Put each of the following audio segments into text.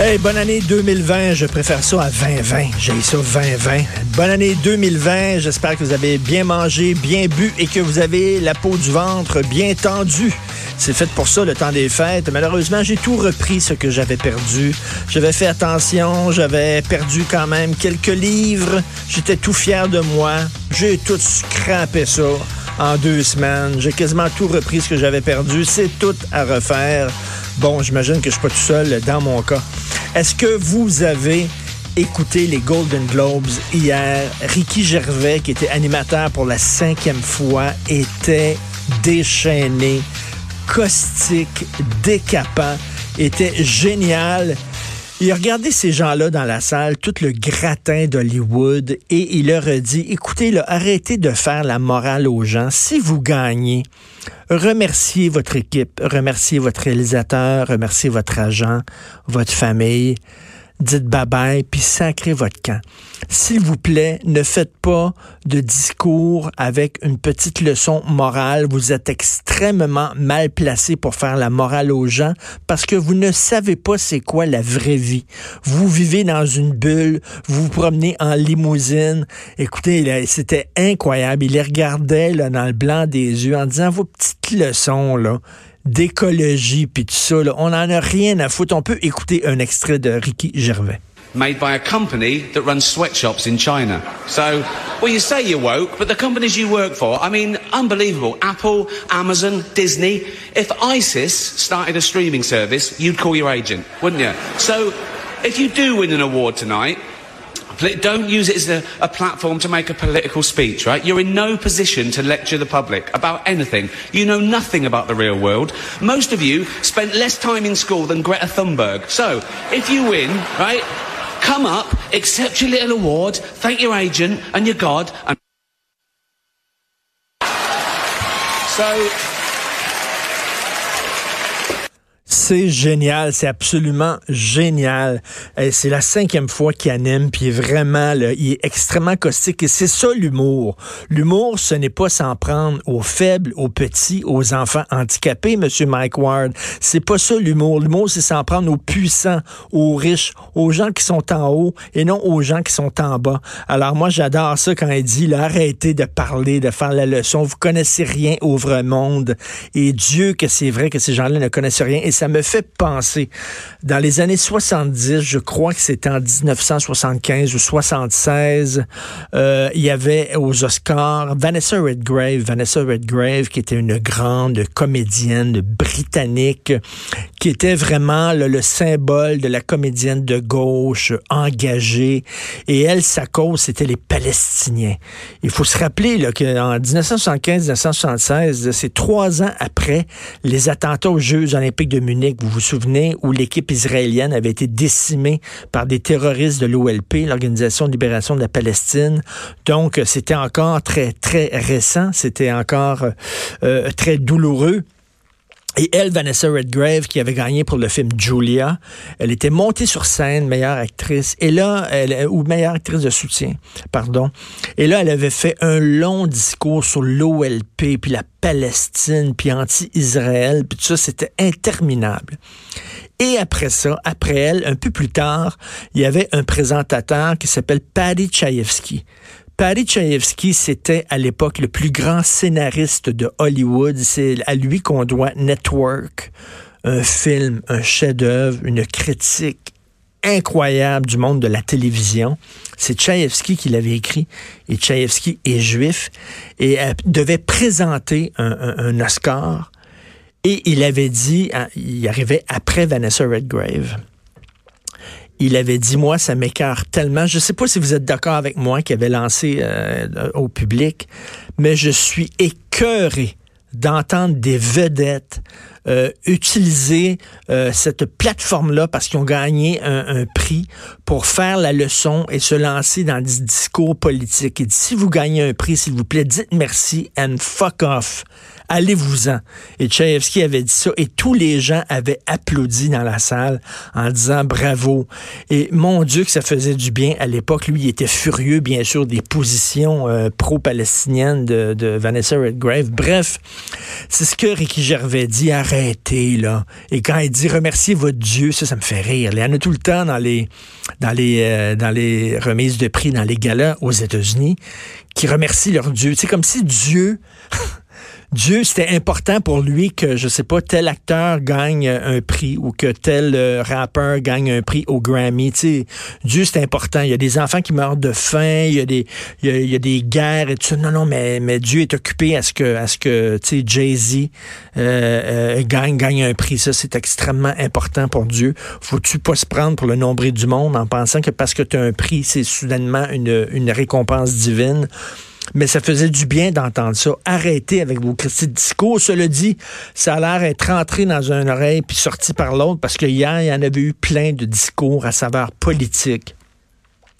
Hey, bonne année 2020. Je préfère ça à 2020. J'ai ça 2020. Bonne année 2020. J'espère que vous avez bien mangé, bien bu et que vous avez la peau du ventre bien tendue. C'est fait pour ça le temps des fêtes. Malheureusement, j'ai tout repris ce que j'avais perdu. J'avais fait attention. J'avais perdu quand même quelques livres. J'étais tout fier de moi. J'ai tout scrappé ça en deux semaines. J'ai quasiment tout repris ce que j'avais perdu. C'est tout à refaire. Bon, j'imagine que je suis pas tout seul dans mon cas. Est-ce que vous avez écouté les Golden Globes hier? Ricky Gervais, qui était animateur pour la cinquième fois, était déchaîné, caustique, décapant, était génial. Il a regardé ces gens-là dans la salle, tout le gratin d'Hollywood, et il leur a dit, écoutez, là, arrêtez de faire la morale aux gens. Si vous gagnez, remerciez votre équipe, remerciez votre réalisateur, remerciez votre agent, votre famille dites bye-bye, puis sacrez votre camp. S'il vous plaît, ne faites pas de discours avec une petite leçon morale. Vous êtes extrêmement mal placé pour faire la morale aux gens parce que vous ne savez pas c'est quoi la vraie vie. Vous vivez dans une bulle, vous vous promenez en limousine. Écoutez, c'était incroyable. Il les regardait là, dans le blanc des yeux en disant vos petites leçons, là d'écologie puis tout ça. Là. On n'en a rien à foutre. On peut écouter un extrait de Ricky Gervais. Made by a company that runs sweatshops in China. So, well, you say you're woke, but the companies you work for, I mean, unbelievable. Apple, Amazon, Disney. If ISIS started a streaming service, you'd call your agent, wouldn't you? So, if you do win an award tonight, Don't use it as a, a, platform to make a political speech, right? You're in no position to lecture the public about anything. You know nothing about the real world. Most of you spent less time in school than Greta Thunberg. So, if you win, right, come up, accept your little award, thank your agent and your God, and so C'est génial, c'est absolument génial. C'est la cinquième fois qu'il anime, puis vraiment, il est extrêmement caustique. Et c'est ça l'humour. L'humour, ce n'est pas s'en prendre aux faibles, aux petits, aux enfants handicapés, Monsieur Mike Ward. C'est pas ça l'humour. L'humour, c'est s'en prendre aux puissants, aux riches, aux gens qui sont en haut et non aux gens qui sont en bas. Alors moi, j'adore ça quand il dit, là, arrêtez de parler, de faire la leçon. Vous connaissez rien au vrai monde. Et Dieu que c'est vrai que ces gens-là ne connaissent rien. Et ça me fait penser, dans les années 70, je crois que c'était en 1975 ou 76, euh, il y avait aux Oscars Vanessa Redgrave, Vanessa Redgrave qui était une grande comédienne britannique, qui était vraiment le symbole de la comédienne de gauche engagée. Et elle, sa cause, c'était les Palestiniens. Il faut se rappeler qu'en 1975-1976, c'est trois ans après les attentats aux Jeux olympiques de Munich vous vous souvenez, où l'équipe israélienne avait été décimée par des terroristes de l'OLP, l'Organisation de libération de la Palestine. Donc, c'était encore très, très récent, c'était encore euh, très douloureux. Et elle, Vanessa Redgrave, qui avait gagné pour le film Julia, elle était montée sur scène, meilleure actrice, et là, elle, ou meilleure actrice de soutien, pardon. Et là, elle avait fait un long discours sur l'OLP, puis la Palestine, puis anti-Israël, puis tout ça, c'était interminable. Et après ça, après elle, un peu plus tard, il y avait un présentateur qui s'appelle Paddy Chayefsky. Paddy Chayefsky, c'était à l'époque le plus grand scénariste de Hollywood. C'est à lui qu'on doit Network, un film, un chef-d'œuvre, une critique incroyable du monde de la télévision. C'est Tchaïevski qui l'avait écrit. Et Tchaïevski est juif et euh, devait présenter un, un, Oscar. Et il avait dit, hein, il arrivait après Vanessa Redgrave il avait dit, moi, ça m'écarte tellement. Je ne sais pas si vous êtes d'accord avec moi qui avait lancé euh, au public, mais je suis écœuré d'entendre des vedettes euh, utiliser euh, cette plateforme-là parce qu'ils ont gagné un, prix pour faire la leçon et se lancer dans des discours politiques. Et si vous gagnez un prix, s'il vous plaît, dites merci and fuck off. Allez-vous-en. Et Tchaïevski avait dit ça et tous les gens avaient applaudi dans la salle en disant bravo. Et mon Dieu que ça faisait du bien à l'époque. Lui, il était furieux, bien sûr, des positions euh, pro-palestiniennes de, Vanessa Redgrave. Bref, c'est ce que Ricky Gervais dit. Arrêtez, là. Et quand il dit remerciez votre Dieu, ça, ça me fait rire. Il y en a tout le temps dans les, dans les, euh, dans les remises de prix, dans les galas aux États-Unis, qui remercient leur Dieu. C'est comme si Dieu Dieu, c'était important pour lui que, je sais pas, tel acteur gagne un prix ou que tel euh, rappeur gagne un prix au Grammy. sais, Dieu, c'est important. Il y a des enfants qui meurent de faim, il y a des, il y a, des guerres et tout ça. Non, non, mais, mais Dieu est occupé à ce que, à ce que, Jay-Z euh, euh, gagne, gagne un prix. Ça, c'est extrêmement important pour Dieu. Faut-tu pas se prendre pour le nombril du monde en pensant que parce que tu as un prix, c'est soudainement une, une récompense divine? Mais ça faisait du bien d'entendre ça. Arrêtez avec vos critiques de discours. Cela dit, ça a l'air d'être rentré dans une oreille puis sorti par l'autre parce que hier, il y en avait eu plein de discours à saveur politique.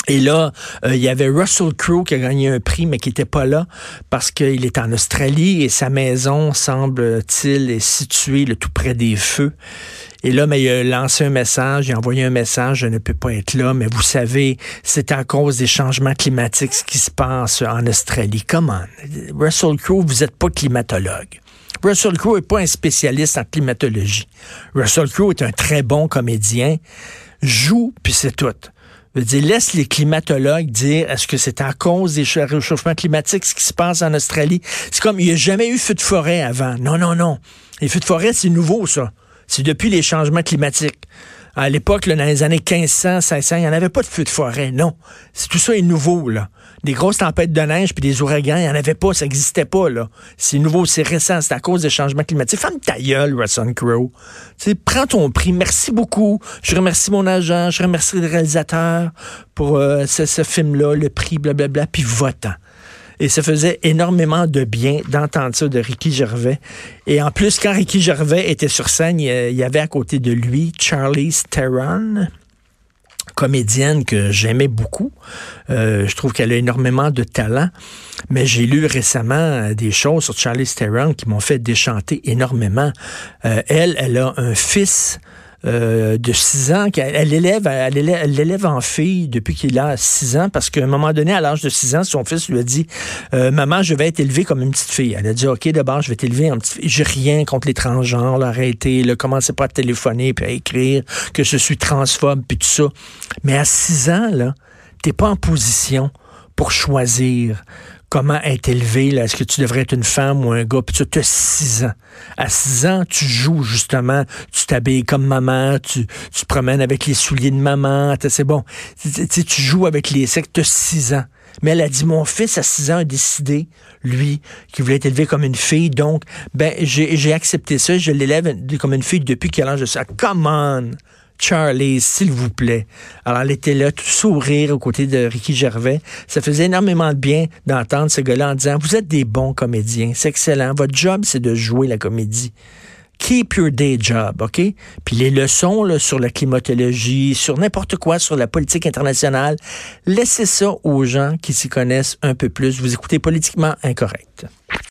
Et là, euh, il y avait Russell Crowe qui a gagné un prix, mais qui n'était pas là parce qu'il est en Australie et sa maison, semble-t-il, est située le tout près des feux. Et là, mais il a lancé un message, il a envoyé un message, je ne peux pas être là, mais vous savez, c'est à cause des changements climatiques ce qui se passe en Australie. Comment? Russell Crowe, vous n'êtes pas climatologue. Russell Crowe n'est pas un spécialiste en climatologie. Russell Crowe est un très bon comédien, joue, puis c'est tout. Je dire, laisse les climatologues dire est-ce que c'est à cause des réchauffements climatiques ce qui se passe en Australie? C'est comme il n'y a jamais eu feu de forêt avant. Non, non, non. Les feux de forêt, c'est nouveau, ça. C'est depuis les changements climatiques. À l'époque, dans les années 1500, 1600, il n'y en avait pas de feux de forêt. Non. Tout ça est nouveau, là. Des grosses tempêtes de neige puis des ouragans, il n'y en avait pas. Ça n'existait pas, là. C'est nouveau, c'est récent. C'est à cause des changements climatiques. Femme ta gueule, Russell Crowe. Prends ton prix. Merci beaucoup. Je remercie mon agent. Je remercie le réalisateur pour euh, ce, ce film-là, le prix, blablabla, puis votant. Et ça faisait énormément de bien d'entendre ça de Ricky Gervais. Et en plus, quand Ricky Gervais était sur scène, il y avait à côté de lui Charlie Theron comédienne que j'aimais beaucoup. Euh, je trouve qu'elle a énormément de talent. Mais j'ai lu récemment des choses sur Charlie Theron qui m'ont fait déchanter énormément. Euh, elle, elle a un fils euh, de 6 ans, elle l'élève, elle l'élève en fille depuis qu'il a 6 ans, parce qu'à un moment donné, à l'âge de 6 ans, son fils lui a dit euh, Maman, je vais être élevée comme une petite fille. Elle a dit OK, d'abord, je vais t'élever en petite fille. J'ai rien contre les transgenres, arrêtez, là, commencez pas à téléphoner puis à écrire que je suis transphobe puis tout ça. Mais à 6 ans, là, t'es pas en position pour choisir comment être élevé, là, est-ce que tu devrais être une femme ou un gars, puis tu as 6 ans. À 6 ans, tu joues justement, tu t'habilles comme maman, tu, tu te promènes avec les souliers de maman, c'est bon. Tu, joues avec les sexes, tu as 6 ans. Mais elle a dit, mon fils à 6 ans a décidé, lui, qu'il voulait être élevé comme une fille, donc, ben, j'ai accepté ça, je l'élève comme une fille depuis quel âge je sais. Come on! Charlie, s'il vous plaît. Alors, elle était là, tout sourire aux côtés de Ricky Gervais. Ça faisait énormément de bien d'entendre ce gars-là en disant, vous êtes des bons comédiens, c'est excellent. Votre job, c'est de jouer la comédie. Keep your day job, OK? Puis les leçons là, sur la climatologie, sur n'importe quoi, sur la politique internationale, laissez ça aux gens qui s'y connaissent un peu plus. Vous écoutez politiquement incorrect.